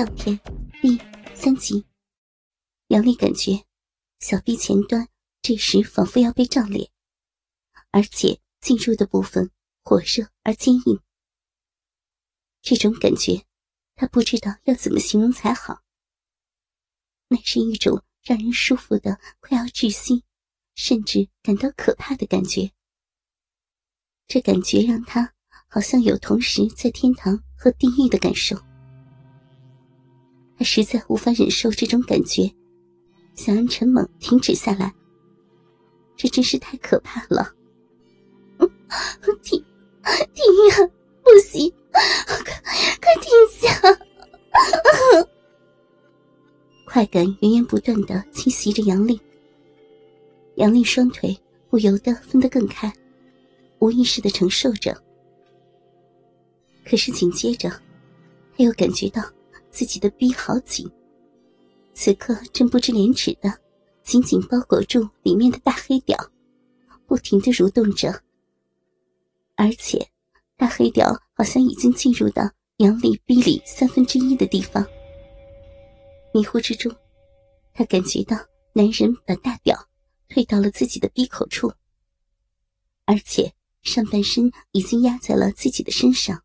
上片 B 三级。杨丽感觉小臂前端这时仿佛要被胀裂，而且进入的部分火热而坚硬。这种感觉，她不知道要怎么形容才好。那是一种让人舒服的快要窒息，甚至感到可怕的感觉。这感觉让她好像有同时在天堂和地狱的感受。他实在无法忍受这种感觉。想让陈猛停止下来，这真是太可怕了！停，停呀！不行，快快停下！快感源源不断的侵袭着杨丽，杨丽双腿不由得分得更开，无意识的承受着。可是紧接着，他又感觉到自己的逼好紧。此刻正不知廉耻的紧紧包裹住里面的大黑屌，不停的蠕动着。而且，大黑屌好像已经进入到杨丽逼里三分之一的地方。迷糊之中，他感觉到男人把大屌推到了自己的逼口处，而且上半身已经压在了自己的身上。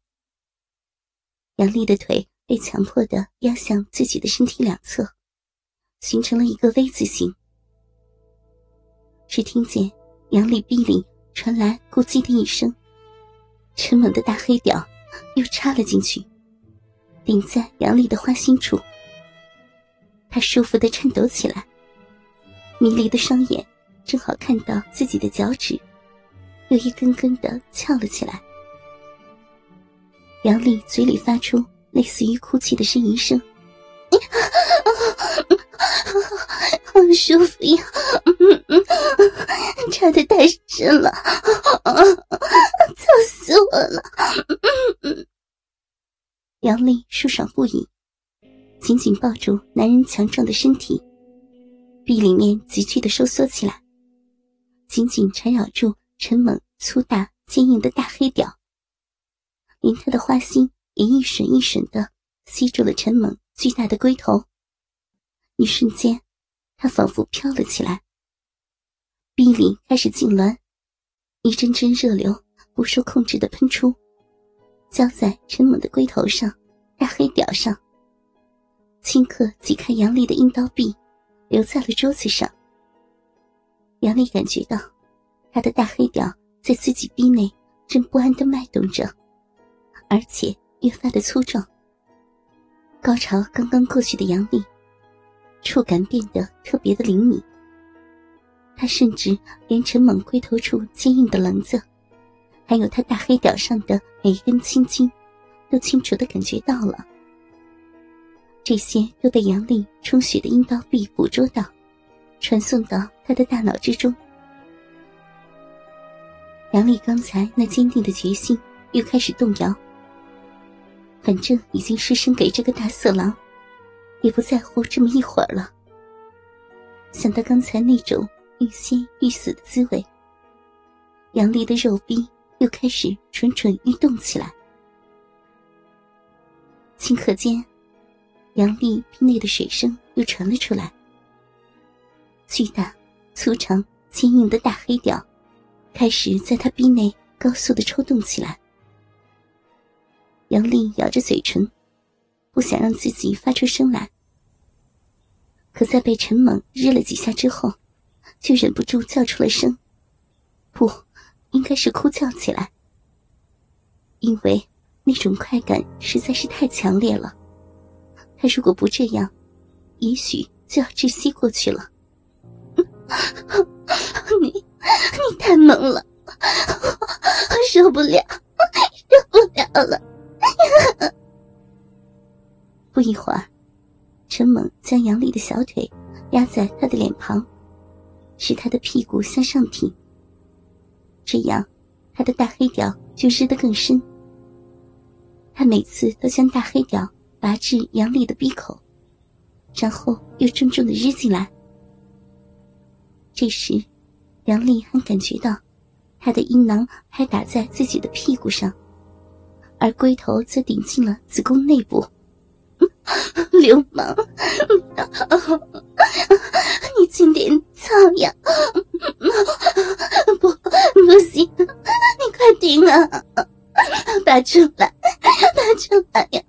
杨丽的腿被强迫的压向自己的身体两侧。形成了一个 V 字形，只听见杨丽逼里传来咕叽的一声，沉猛的大黑屌又插了进去，顶在杨丽的花心处。她舒服的颤抖起来，迷离的双眼正好看到自己的脚趾又一根根的翘了起来。杨丽嘴里发出类似于哭泣的呻吟声。好舒服呀！插的太深了，操死我了！杨丽舒爽不已，紧紧抱住男人强壮的身体，臂里面急剧的收缩起来，紧紧缠绕住陈猛粗大坚硬的大黑屌，连他的花心也一吮一吮的吸住了陈猛巨大的龟头，一瞬间。他仿佛飘了起来，逼里开始痉挛，一阵阵热流不受控制的喷出，浇在陈猛的龟头上、大黑屌上，顷刻挤开杨丽的阴道壁，留在了桌子上。杨丽感觉到他的大黑屌在自己臂内正不安的脉动着，而且越发的粗壮。高潮刚刚过去的杨丽。触感变得特别的灵敏，他甚至连陈猛龟头处坚硬的棱子，还有他大黑屌上的每一根青筋，都清楚的感觉到了。这些都被杨丽充血的阴道壁捕捉到，传送到他的大脑之中。杨丽刚才那坚定的决心又开始动摇。反正已经失身给这个大色狼。也不在乎这么一会儿了。想到刚才那种欲仙欲死的滋味，杨丽的肉壁又开始蠢蠢欲动起来。顷刻间，杨丽壁内的水声又传了出来。巨大、粗长、坚硬的大黑屌，开始在她壁内高速的抽动起来。杨丽咬着嘴唇，不想让自己发出声来。可在被陈猛日了几下之后，就忍不住叫出了声，不，应该是哭叫起来。因为那种快感实在是太强烈了，他如果不这样，也许就要窒息过去了。你，你太猛了，我受不了，受不了了。不一会儿。陈猛将杨丽的小腿压在他的脸庞，使他的屁股向上挺。这样，他的大黑屌就日得更深。他每次都将大黑屌拔至杨丽的鼻口，然后又重重的日进来。这时，杨丽还感觉到他的阴囊还打在自己的屁股上，而龟头则顶进了子宫内部。流氓！你轻点操呀！不，不行，你快停啊！拔出来，拔出来呀！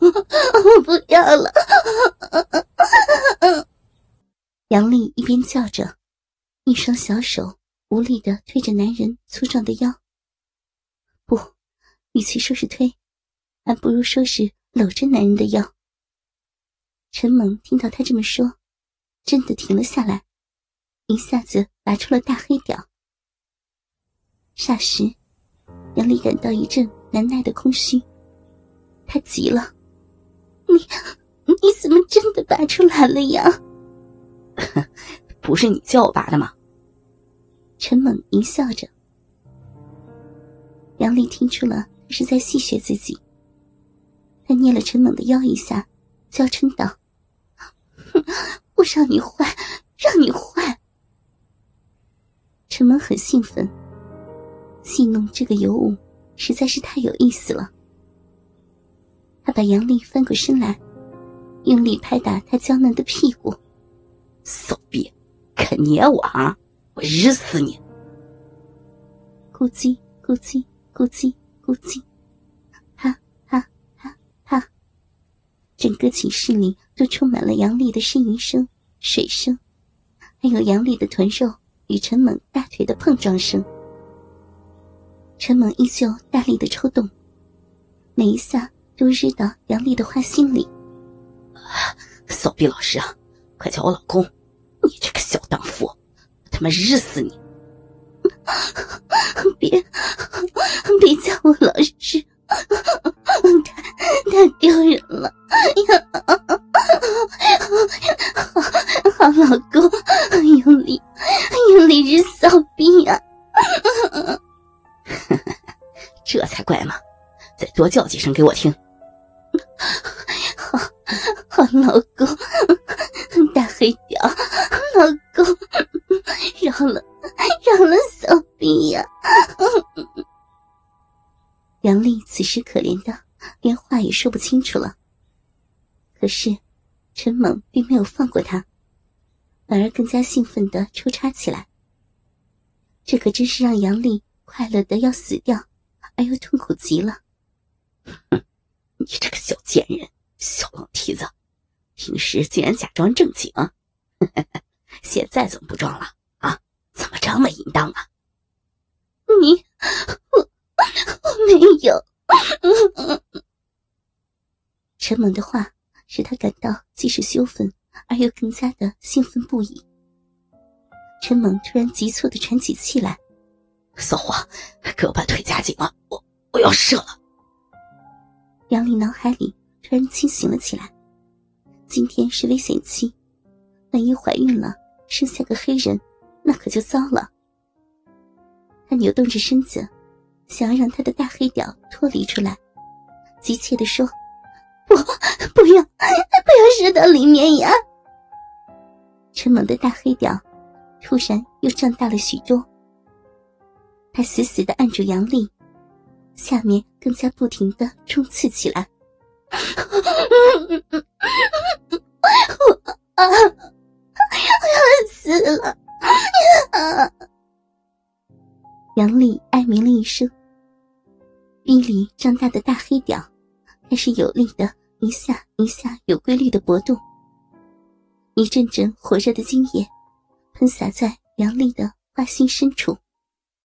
我不要了！杨丽一边叫着，一双小手无力的推着男人粗壮的腰。不，与其说是推，还不如说是搂着男人的腰。陈猛听到他这么说，真的停了下来，一下子拔出了大黑屌。霎时，杨丽感到一阵难耐的空虚，她急了：“你，你怎么真的拔出来了呀？”不是你叫我拔的吗？陈猛淫笑着。杨丽听出了他是在戏谑自己，他捏了陈猛的腰一下，娇嗔道：“我让你坏，让你坏！”陈猛很兴奋，戏弄这个尤物实在是太有意思了。他把杨丽翻过身来，用力拍打她娇嫩的屁股。骚逼，肯捏我啊！我日死你！咕叽咕叽咕叽咕叽，啪啪啪啪，整个寝室里都充满了杨丽的呻吟声、水声，还有杨丽的臀肉与陈猛大腿的碰撞声。陈猛依旧大力的抽动，每一下都日到杨丽的花心里。骚逼老师啊！快叫我老公！你这个小荡妇，我他妈日死你！我老师，太太丢人了！好，好老公，用力用力日骚逼呀！这才怪嘛！再多叫几声给我听。好，好老公。大黑屌，老公，饶了，饶了小逼呀！杨丽此时可怜的连话也说不清楚了。可是，陈猛并没有放过他，反而更加兴奋的抽插起来。这可真是让杨丽快乐的要死掉，而又痛苦极了。你这个小贱人，小浪蹄子！平时竟然假装正经，现在怎么不装了啊？怎么这么淫荡啊？你，我 没有。陈猛的话使他感到既是羞愤，而又更加的兴奋不已。陈猛突然急促的喘起气来：“骚货，给我把腿夹紧了，我我要射了。”杨丽脑海里突然清醒了起来。今天是危险期，万一怀孕了，生下个黑人，那可就糟了。她扭动着身子，想要让他的大黑屌脱离出来，急切的说：“不，不要，不要射到里面呀！”陈猛的大黑屌突然又胀大了许多，他死死的按住杨丽，下面更加不停的冲刺起来。我要死了！杨丽哀鸣了一声，逼里张大的大黑屌开始有力的一下一下有规律的搏动，一阵阵火热的精液喷洒在杨丽的花心深处。